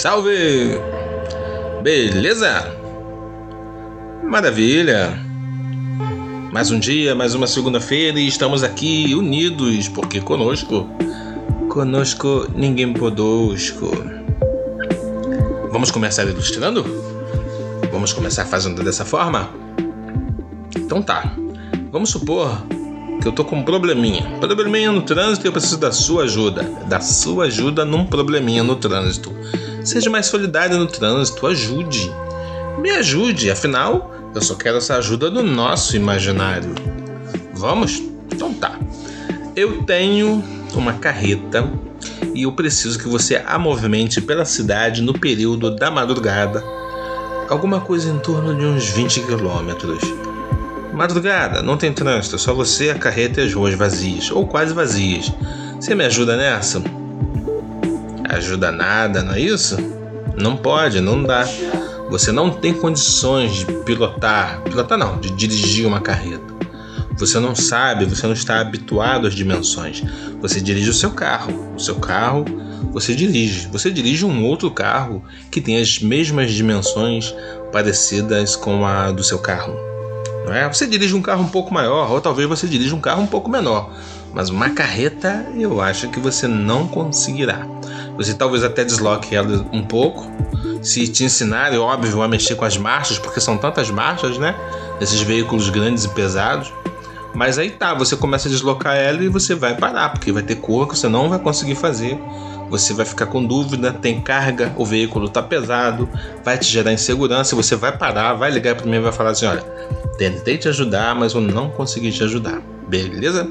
salve! Beleza? Maravilha! Mais um dia, mais uma segunda-feira e estamos aqui unidos, porque conosco, conosco ninguém podosco. Vamos começar ilustrando? Vamos começar fazendo dessa forma? Então tá. Vamos supor que eu tô com um probleminha. Probleminha no trânsito e eu preciso da sua ajuda. Da sua ajuda num probleminha no trânsito. Seja mais solidário no trânsito, ajude. Me ajude, afinal, eu só quero essa ajuda do nosso imaginário. Vamos? Então tá. Eu tenho uma carreta e eu preciso que você a movimente pela cidade no período da madrugada. Alguma coisa em torno de uns 20 quilômetros. Madrugada, não tem trânsito, só você, a carreta e as ruas vazias, ou quase vazias. Você me ajuda nessa? Ajuda nada, não é isso? Não pode, não dá. Você não tem condições de pilotar, pilotar não, de dirigir uma carreta. Você não sabe, você não está habituado às dimensões. Você dirige o seu carro. O seu carro você dirige. Você dirige um outro carro que tem as mesmas dimensões parecidas com a do seu carro. Não é? Você dirige um carro um pouco maior, ou talvez você dirija um carro um pouco menor. Mas uma carreta eu acho que você não conseguirá. Você talvez até desloque ela um pouco. Se te ensinar, é óbvio, a mexer com as marchas, porque são tantas marchas, né? Esses veículos grandes e pesados. Mas aí tá, você começa a deslocar ela e você vai parar, porque vai ter curva que você não vai conseguir fazer você vai ficar com dúvida, tem carga, o veículo está pesado, vai te gerar insegurança, você vai parar, vai ligar para mim e vai falar assim: olha, tentei te ajudar, mas eu não consegui te ajudar, beleza?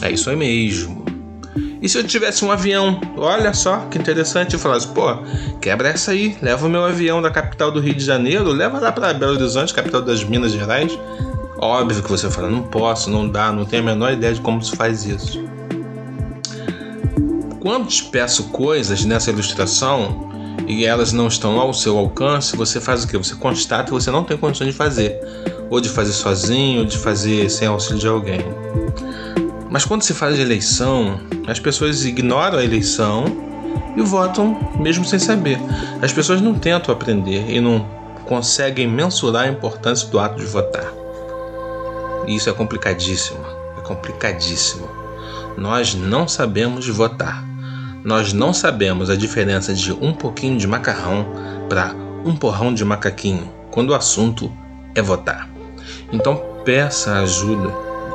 É isso aí mesmo. E se eu tivesse um avião? Olha só que interessante. Eu falasse, pô, quebra essa aí, leva o meu avião da capital do Rio de Janeiro, leva lá para Belo Horizonte, capital das Minas Gerais. Óbvio que você fala, não posso, não dá, não tenho a menor ideia de como se faz isso quando te peço coisas nessa ilustração e elas não estão ao seu alcance, você faz o que? Você constata que você não tem condições de fazer, ou de fazer sozinho, ou de fazer sem auxílio de alguém. Mas quando se faz eleição, as pessoas ignoram a eleição e votam mesmo sem saber. As pessoas não tentam aprender e não conseguem mensurar a importância do ato de votar. E isso é complicadíssimo. É complicadíssimo. Nós não sabemos votar nós não sabemos a diferença de um pouquinho de macarrão para um porrão de macaquinho quando o assunto é votar. Então peça ajuda,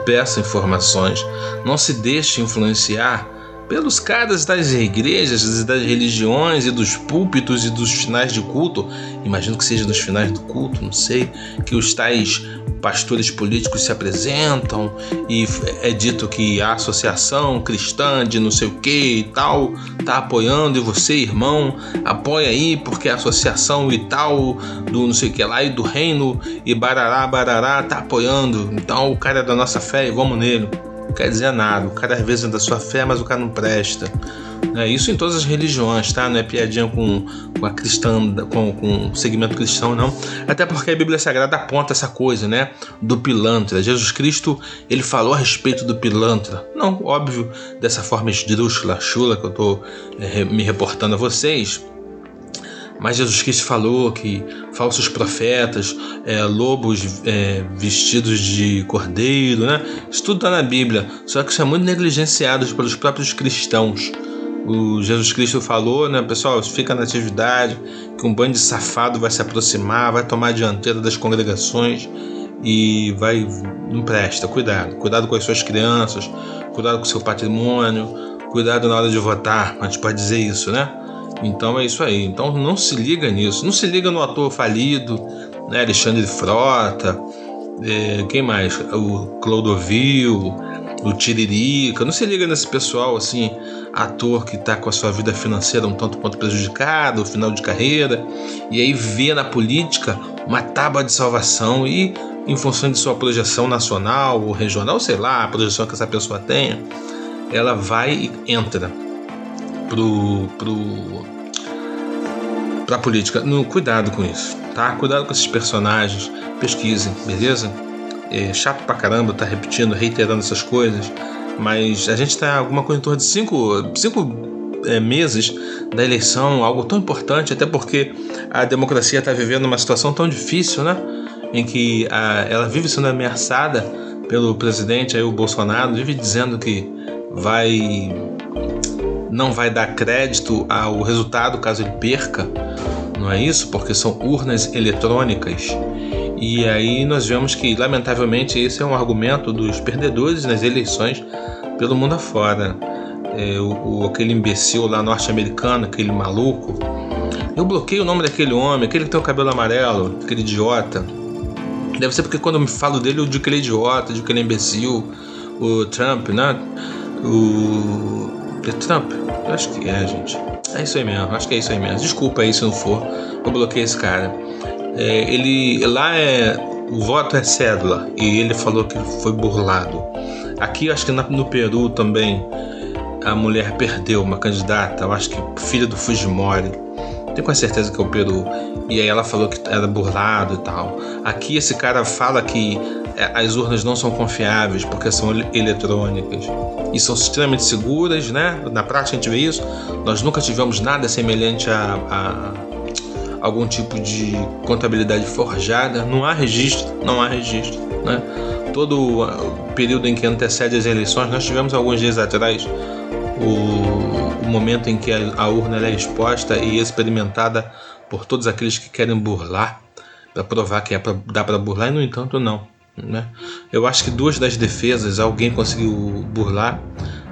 peça informações, não se deixe influenciar pelos caras das igrejas, das religiões e dos púlpitos e dos finais de culto, imagino que seja dos finais do culto, não sei, que os tais pastores políticos se apresentam e é dito que a associação cristã de não sei o que e tal tá apoiando e você, irmão, apoia aí porque a associação e tal do não sei o que lá e do reino e barará, barará tá apoiando. Então o cara é da nossa fé e vamos nele não quer dizer nada. O cara às vezes é sua fé, mas o cara não presta. É, isso em todas as religiões, tá? Não é piadinha com, com a cristã, com, com o segmento cristão, não. Até porque a Bíblia Sagrada aponta essa coisa, né? Do pilantra. Jesus Cristo, ele falou a respeito do pilantra. Não, óbvio, dessa forma esdrúxula, chula que eu tô é, me reportando a vocês mas Jesus Cristo falou que falsos profetas, é, lobos é, vestidos de cordeiro, né? Isso tudo está na Bíblia, só que isso é muito negligenciado pelos próprios cristãos. O Jesus Cristo falou, né, pessoal, fica na atividade, que um bando de safado vai se aproximar, vai tomar a dianteira das congregações e vai. Não presta, cuidado. Cuidado com as suas crianças, cuidado com o seu patrimônio, cuidado na hora de votar, a gente pode dizer isso, né? Então é isso aí. Então não se liga nisso. Não se liga no ator falido, né? Alexandre Frota, é, quem mais? O Clodovil, o Tiririca. Não se liga nesse pessoal assim, ator que está com a sua vida financeira um tanto quanto prejudicada, o final de carreira, e aí vê na política uma tábua de salvação e em função de sua projeção nacional ou regional, sei lá, a projeção que essa pessoa tenha, ela vai e entra pro, pro pra política. No, cuidado com isso, tá? Cuidado com esses personagens, pesquisem, beleza? É chato pra caramba tá repetindo, reiterando essas coisas, mas a gente tá alguma coisa em torno de 5 é, meses da eleição, algo tão importante, até porque a democracia está vivendo uma situação tão difícil, né? Em que a, ela vive sendo ameaçada pelo presidente aí, o Bolsonaro, vive dizendo que vai não vai dar crédito ao resultado caso ele perca, não é isso? Porque são urnas eletrônicas. E aí nós vemos que, lamentavelmente, esse é um argumento dos perdedores nas eleições pelo mundo afora. É, o, o, aquele imbecil lá norte-americano, aquele maluco. Eu bloqueio o nome daquele homem, aquele que tem o cabelo amarelo, aquele idiota. Deve ser porque quando eu me falo dele eu digo que ele é idiota, eu digo que ele é imbecil. O Trump, né? O. É Trump? Eu acho que é, gente. É isso aí mesmo, acho que é isso aí mesmo. Desculpa aí se não for. Eu bloqueei esse cara. É, ele. Lá é. O voto é cédula. E ele falou que foi burlado. Aqui, acho que no Peru também a mulher perdeu uma candidata, acho que filha do Fujimori. Tenho quase certeza que é o Peru. E aí ela falou que era burlado e tal. Aqui esse cara fala que as urnas não são confiáveis porque são eletrônicas e são extremamente seguras, né? Na prática a gente vê isso. Nós nunca tivemos nada semelhante a, a algum tipo de contabilidade forjada. Não há registro, não há registro, né? Todo o período em que antecede as eleições, nós tivemos alguns dias atrás o, o momento em que a, a urna é exposta e experimentada por todos aqueles que querem burlar, para provar que é pra, dá para burlar, e no entanto não. Né? Eu acho que duas das defesas alguém conseguiu burlar,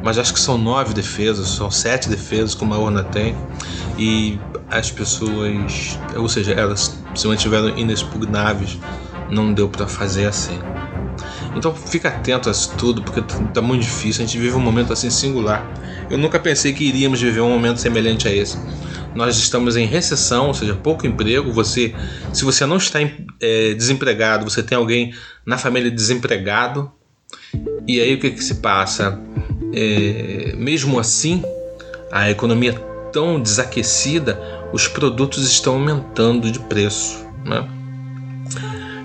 mas acho que são nove defesas, são sete defesas como a urna tem, e as pessoas, ou seja, elas se mantiveram inexpugnáveis, não deu para fazer assim. Então fica atento a isso tudo, porque tá, tá muito difícil. A gente vive um momento assim singular. Eu nunca pensei que iríamos viver um momento semelhante a esse. Nós estamos em recessão, ou seja, pouco emprego. Você, se você não está é, desempregado, você tem alguém na família desempregado. E aí o que, que se passa? É, mesmo assim, a economia tão desaquecida, os produtos estão aumentando de preço. Né?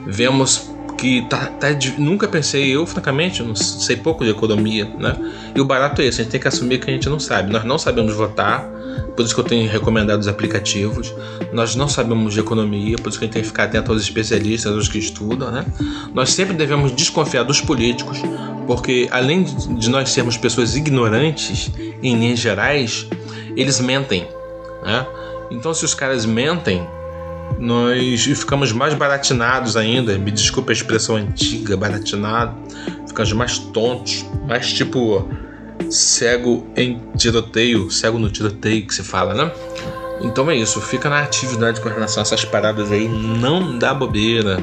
Vemos que tá, tá, nunca pensei, eu francamente não sei pouco de economia, né? E o barato é esse, a gente tem que assumir que a gente não sabe. Nós não sabemos votar, por isso que eu tenho recomendado os aplicativos. Nós não sabemos de economia, por isso que a gente tem que ficar atento aos especialistas, aos que estudam, né? Nós sempre devemos desconfiar dos políticos, porque além de nós sermos pessoas ignorantes em linhas gerais, eles mentem, né? Então se os caras mentem, nós ficamos mais baratinados ainda. Me desculpe a expressão antiga, baratinado. Ficamos mais tontos, mais tipo cego em tiroteio, cego no tiroteio que se fala, né? Então é isso, fica na atividade com relação a essas paradas aí, não dá bobeira.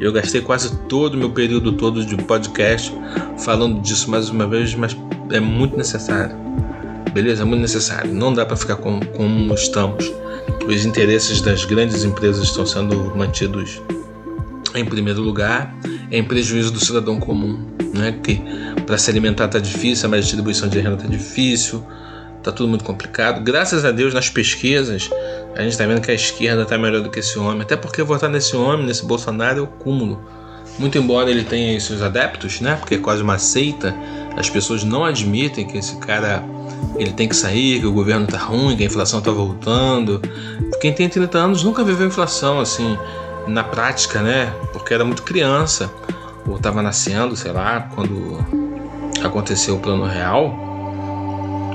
Eu gastei quase todo o meu período todo de podcast falando disso mais uma vez, mas é muito necessário. Beleza? É muito necessário. Não dá para ficar como, como estamos os interesses das grandes empresas estão sendo mantidos em primeiro lugar, em prejuízo do cidadão comum, né? Que para se alimentar está difícil, a distribuição de renda está difícil, está tudo muito complicado. Graças a Deus nas pesquisas a gente está vendo que a esquerda está melhor do que esse homem, até porque votar nesse homem, nesse Bolsonaro, é o cúmulo. Muito embora ele tenha seus adeptos, né? Porque é quase uma seita, as pessoas não admitem que esse cara ele tem que sair, que o governo tá ruim, que a inflação tá voltando. Quem tem 30 anos nunca viveu inflação assim na prática, né? Porque era muito criança ou estava nascendo, sei lá, quando aconteceu o plano real.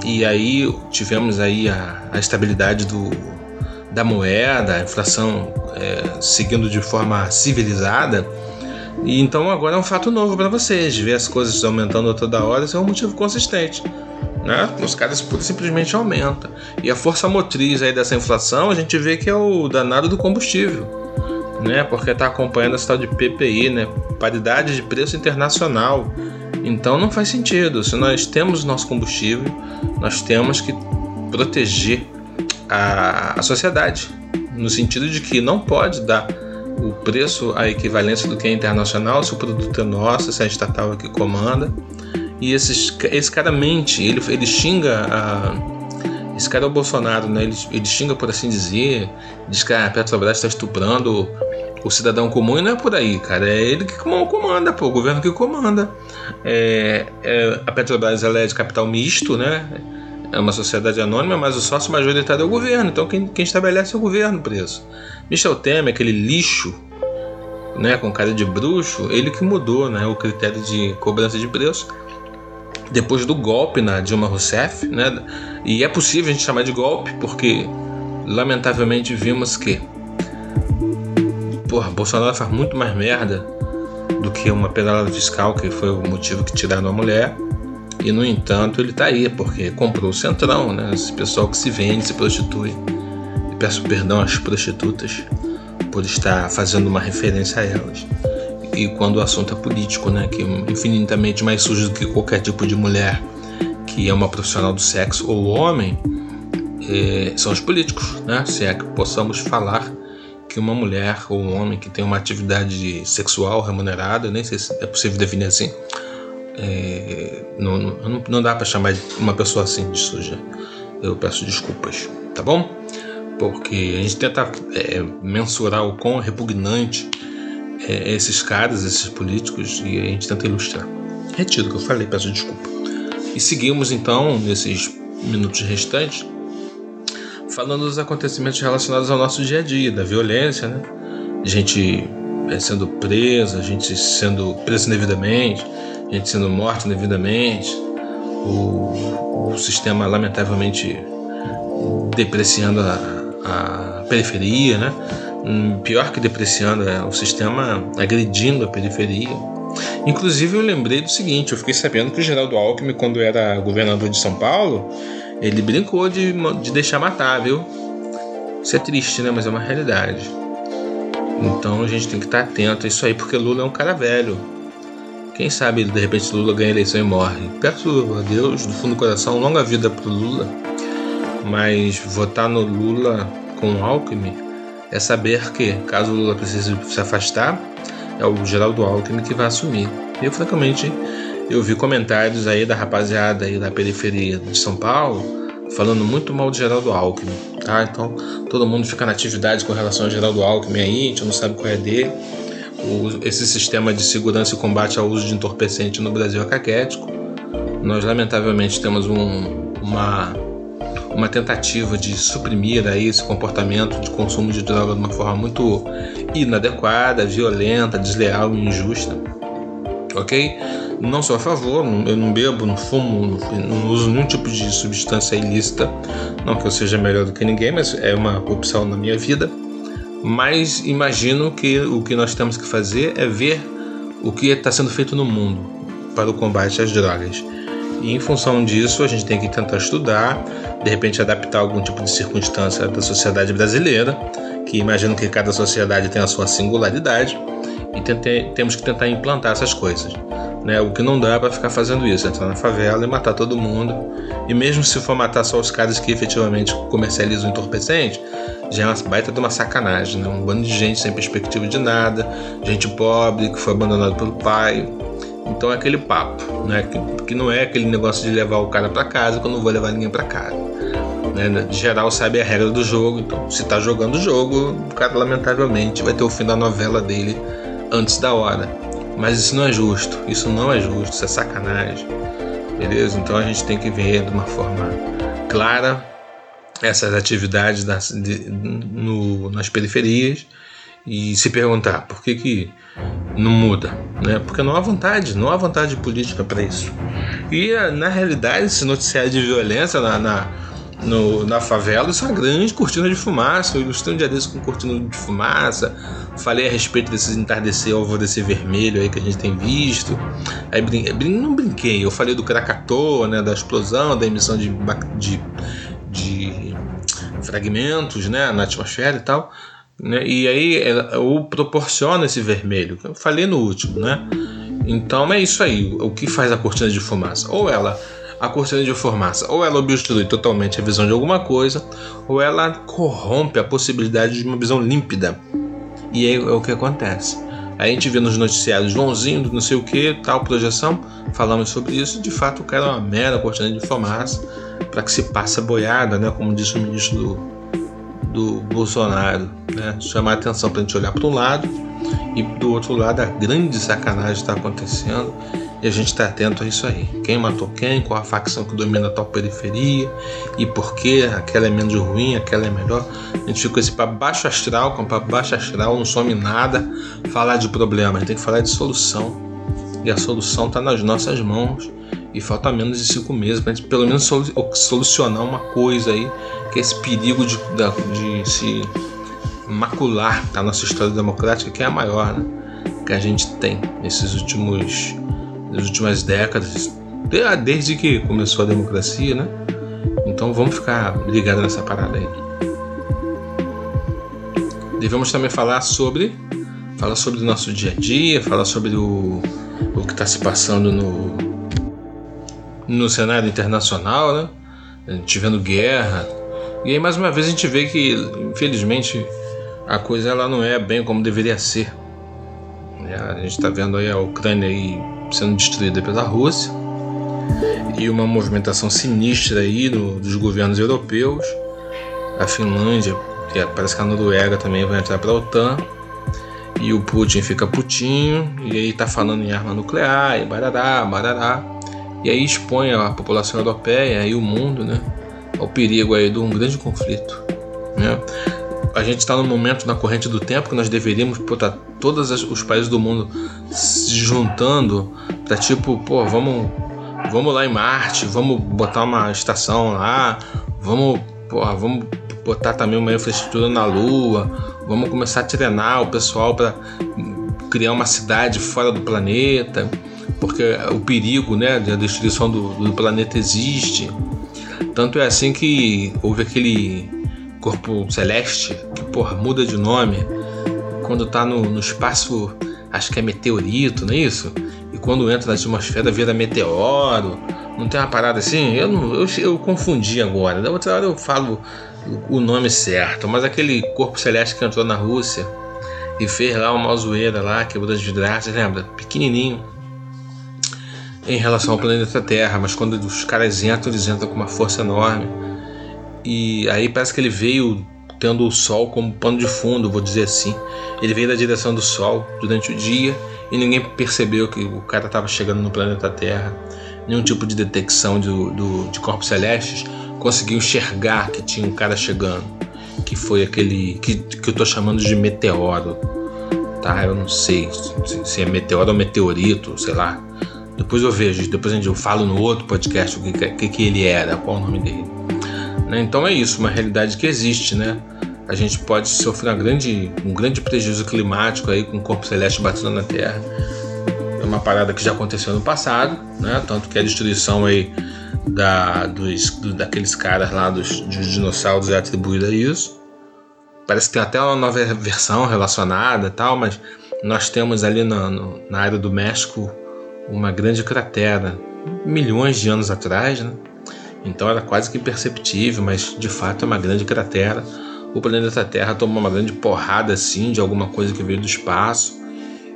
E aí tivemos aí a, a estabilidade do, da moeda, a inflação é, seguindo de forma civilizada. E então agora é um fato novo para vocês, ver as coisas aumentando toda hora, isso é um motivo consistente né? Os caras simplesmente aumenta. E a força motriz aí dessa inflação, a gente vê que é o danado do combustível, né? Porque está acompanhando essa tal de PPI, né? Paridade de preço internacional. Então não faz sentido. Se nós temos nosso combustível, nós temos que proteger a, a sociedade, no sentido de que não pode dar o preço a equivalência do que é internacional se o produto é nosso, se é a estatal que comanda. E esses, esse cara mente, ele, ele xinga a. Esse cara é o Bolsonaro, né? Ele, ele xinga, por assim dizer, diz que a Petrobras está estuprando o cidadão comum e não é por aí, cara. É ele que comanda, pô, o governo que comanda. É, é, a Petrobras ela é de capital misto, né? é uma sociedade anônima, mas o sócio majoritário é o governo. Então quem, quem estabelece é o governo o preço. Michel Temer, aquele lixo, né, com cara de bruxo, ele que mudou, né, o critério de cobrança de preço depois do golpe na Dilma Rousseff, né? E é possível a gente chamar de golpe porque lamentavelmente vimos que porra, Bolsonaro faz muito mais merda do que uma pedalada fiscal, que foi o motivo que tiraram a mulher. E no entanto ele tá aí, porque comprou o Centrão, né? Esse pessoal que se vende, se prostitui. Peço perdão às prostitutas por estar fazendo uma referência a elas. E quando o assunto é político, né? Que é infinitamente mais sujo do que qualquer tipo de mulher que é uma profissional do sexo ou homem, é, são os políticos, né? Se é que possamos falar que uma mulher ou um homem que tem uma atividade sexual remunerada, nem sei se é possível definir assim, é, não, não, não dá para chamar uma pessoa assim de suja. Eu peço desculpas, tá bom? Porque a gente tenta é, mensurar o quão repugnante é, esses caras, esses políticos, e a gente tenta ilustrar. Retiro o que eu falei, peço desculpa. E seguimos então, nesses minutos restantes, falando dos acontecimentos relacionados ao nosso dia a dia, da violência, né? Gente é, sendo presa, gente sendo presa indevidamente, gente sendo morta indevidamente, o, o sistema lamentavelmente depreciando a, a periferia, né? Hum, pior que depreciando, é o sistema agredindo a periferia. Inclusive eu lembrei do seguinte, eu fiquei sabendo que o Geraldo Alckmin, quando era governador de São Paulo, ele brincou de, de deixar matar, viu? Isso é triste, né? Mas é uma realidade. Então a gente tem que estar atento a isso aí, porque Lula é um cara velho. Quem sabe de repente Lula ganha a eleição e morre. Peço a Deus, do fundo do coração, longa vida pro Lula. Mas votar no Lula com Alckmin é saber que, caso o Lula precise se afastar, é o Geraldo Alckmin que vai assumir. Eu, francamente, eu vi comentários aí da rapaziada aí da periferia de São Paulo falando muito mal de Geraldo Alckmin, tá? Então todo mundo fica na atividade com relação a Geraldo Alckmin aí, a gente não sabe qual é dele. O, esse sistema de segurança e combate ao uso de entorpecente no Brasil é caquético. Nós lamentavelmente temos um, uma uma tentativa de suprimir aí esse comportamento de consumo de droga de uma forma muito inadequada, violenta, desleal e injusta. Ok? Não sou a favor, eu não bebo, não fumo, não uso nenhum tipo de substância ilícita. Não que eu seja melhor do que ninguém, mas é uma opção na minha vida. Mas imagino que o que nós temos que fazer é ver o que está sendo feito no mundo para o combate às drogas. E em função disso, a gente tem que tentar estudar, de repente adaptar algum tipo de circunstância da sociedade brasileira, que imagino que cada sociedade tem a sua singularidade, e tente, temos que tentar implantar essas coisas. Né? O que não dá é para ficar fazendo isso, entrar na favela e matar todo mundo. E mesmo se for matar só os caras que efetivamente comercializam entorpecente, já é uma baita de uma sacanagem, né? Um bando de gente sem perspectiva de nada, gente pobre que foi abandonado pelo pai. Então é aquele papo, né? Que, que não é aquele negócio de levar o cara para casa que eu não vou levar ninguém para casa. Né? De geral sabe a regra do jogo, então se tá jogando o jogo, o cara lamentavelmente vai ter o fim da novela dele antes da hora. Mas isso não é justo, isso não é justo, isso é sacanagem. Beleza? Então a gente tem que ver de uma forma clara essas atividades de, no, nas periferias e se perguntar por que, que não muda, né? Porque não há vontade, não há vontade política para isso. E na realidade, esse noticiário de violência na, na no, na favela, isso é uma grande cortina de fumaça. Eu ilustrei um dia desse com cortina de fumaça. Falei a respeito desses entardecer alvorecer vermelho aí que a gente tem visto. Aí brin não brinquei, eu falei do Krakatoa, né, da explosão, da emissão de, de, de fragmentos né, na atmosfera e tal. Né, e aí o proporciona esse vermelho. Eu falei no último, né? Então é isso aí. O que faz a cortina de fumaça? Ou ela a cortina de fumaça ou ela obstrui totalmente a visão de alguma coisa, ou ela corrompe a possibilidade de uma visão límpida. E aí é o que acontece. A gente vê nos noticiários Joãozinho, não sei o que, tal projeção, falamos sobre isso. De fato, o cara é uma mera cortina de fumaça para que se passe a boiada, né? Como disse o ministro do, do Bolsonaro, né? chamar atenção para a gente olhar para um lado e do outro lado a grande sacanagem está acontecendo e a gente está atento a isso aí. Quem matou quem, qual a facção que domina tal periferia e por que aquela é menos ruim, aquela é melhor. A gente fica com esse para baixo astral, com para baixo astral não some nada falar de problema, a gente tem que falar de solução. E a solução está nas nossas mãos. E falta menos de cinco meses para a gente pelo menos solucionar uma coisa aí, que é esse perigo de, de, se macular a nossa história democrática, que é a maior né, que a gente tem nesses últimos nas últimas décadas, desde que começou a democracia, né? Então vamos ficar ligados nessa parada aí. Devemos também falar sobre falar sobre o nosso dia a dia, falar sobre o que está se passando no, no cenário internacional, né? A gente vendo guerra. E aí mais uma vez a gente vê que, infelizmente, a coisa ela não é bem como deveria ser. A gente está vendo aí a Ucrânia aí sendo destruída pela Rússia e uma movimentação sinistra aí dos governos europeus. A Finlândia, que é, parece que a Noruega também vai entrar para a OTAN. E o Putin fica putinho, e aí tá falando em arma nuclear, e barará, barará. E aí expõe a população europeia e o mundo, né, ao perigo aí de um grande conflito, né? a gente está num momento na corrente do tempo que nós deveríamos botar todos os países do mundo se juntando para tipo, pô, vamos, vamos lá em Marte, vamos botar uma estação lá, vamos, pô, vamos botar também uma infraestrutura na Lua, vamos começar a treinar o pessoal para criar uma cidade fora do planeta, porque o perigo, né, da destruição do, do planeta existe. Tanto é assim que houve aquele corpo celeste, que porra, muda de nome, quando tá no, no espaço, acho que é meteorito, não é isso? E quando entra na atmosfera vira meteoro. Não tem uma parada assim? Eu, não, eu, eu confundi agora. Da outra hora eu falo o nome certo. Mas aquele corpo celeste que entrou na Rússia e fez lá uma zoeira lá, quebrou as vidraças, lembra? Pequenininho em relação ao planeta Terra, mas quando os caras entram, eles entram com uma força enorme. E aí parece que ele veio tendo o sol como pano de fundo, vou dizer assim. Ele veio da direção do sol durante o dia e ninguém percebeu que o cara estava chegando no planeta Terra. Nenhum tipo de detecção do, do, de corpos celestes conseguiu enxergar que tinha um cara chegando, que foi aquele que, que eu estou chamando de meteoro. Tá? Eu não sei se é meteoro ou meteorito, sei lá. Depois eu vejo, depois eu falo no outro podcast o que, que, que ele era, qual o nome dele. Né? Então é isso, uma realidade que existe, né? A gente pode sofrer grande, um grande prejuízo climático aí com o corpo celeste batendo na Terra. Uma parada que já aconteceu no passado, né? Tanto que a destruição aí da, dos, do, daqueles caras lá dos, dos dinossauros é atribuída a isso. Parece que tem até uma nova versão relacionada e tal, mas nós temos ali na, no, na área do México uma grande cratera, milhões de anos atrás, né? Então era quase que imperceptível, mas de fato é uma grande cratera. O planeta Terra tomou uma grande porrada assim de alguma coisa que veio do espaço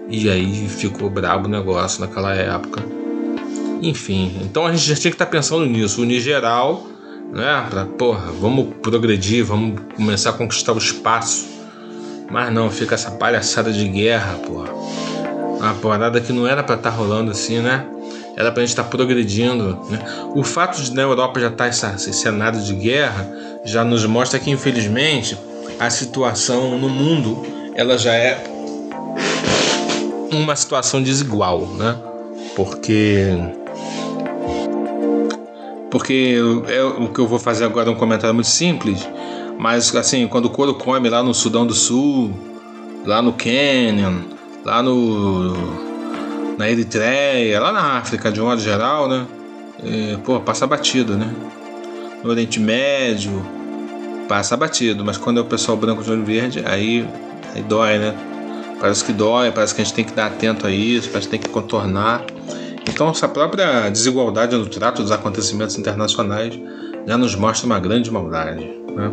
e aí ficou brabo o negócio naquela época. Enfim, então a gente já tinha que estar tá pensando nisso, unir geral, né? Pra, porra, vamos progredir, vamos começar a conquistar o espaço. Mas não, fica essa palhaçada de guerra, porra. Uma parada que não era para estar tá rolando assim, né? era para a gente estar tá progredindo. Né? O fato de na Europa já estar esse cenário de guerra já nos mostra que infelizmente a situação no mundo ela já é uma situação desigual, né? Porque porque é o que eu vou fazer agora é um comentário muito simples, mas assim quando o couro come lá no Sudão do Sul, lá no Quênia, lá no na Eritreia, lá na África de um modo geral, né? E, pô, passa batido, né? No Oriente Médio, passa batido, mas quando é o pessoal branco de olho verde, aí, aí dói, né? Parece que dói, parece que a gente tem que dar atento a isso, parece que tem que contornar. Então, essa própria desigualdade no trato dos acontecimentos internacionais já nos mostra uma grande maldade. Né?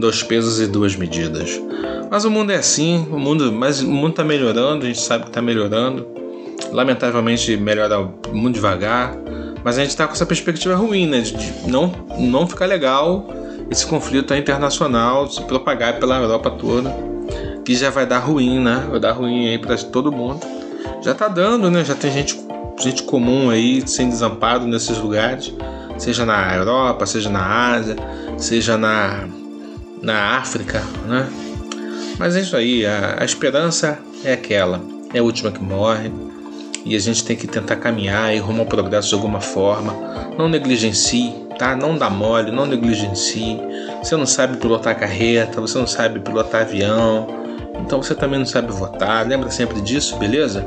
Dois pesos e duas medidas. Mas o mundo é assim, o mundo, mas o mundo está melhorando, a gente sabe que está melhorando. Lamentavelmente melhora muito devagar, mas a gente está com essa perspectiva ruim, né? De não, não ficar legal esse conflito internacional se propagar pela Europa toda, que já vai dar ruim, né? Vai dar ruim aí para todo mundo. Já tá dando, né? Já tem gente gente comum aí, sem desamparo nesses lugares, seja na Europa, seja na Ásia, seja na, na África, né? Mas é isso aí, a, a esperança é aquela, é a última que morre e a gente tem que tentar caminhar e rumo ao progresso de alguma forma. Não negligencie, tá? Não dá mole, não negligencie. Você não sabe pilotar carreta, você não sabe pilotar avião, então você também não sabe votar. Lembra sempre disso, beleza?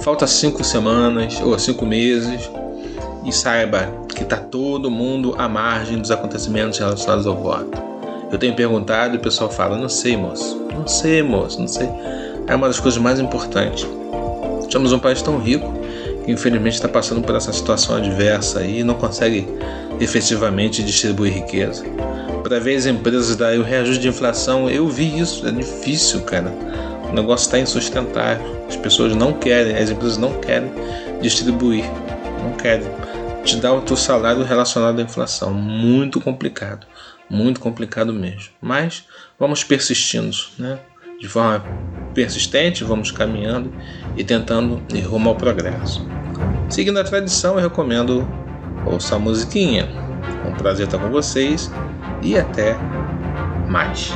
Falta cinco semanas ou cinco meses e saiba que tá todo mundo à margem dos acontecimentos relacionados ao voto. Eu tenho perguntado e o pessoal fala: Não sei, moço. Não sei, moço. Não sei. É uma das coisas mais importantes. Somos um país tão rico que infelizmente está passando por essa situação adversa e não consegue efetivamente distribuir riqueza. Para ver as empresas darem o reajuste de inflação, eu vi isso. É difícil, cara. O negócio está insustentável. As pessoas não querem, as empresas não querem distribuir. Não querem te dar o teu salário relacionado à inflação. Muito complicado muito complicado mesmo. Mas vamos persistindo, né? De forma persistente, vamos caminhando e tentando ir rumo ao progresso. Seguindo a tradição, eu recomendo ouça a musiquinha. Um prazer estar com vocês e até mais.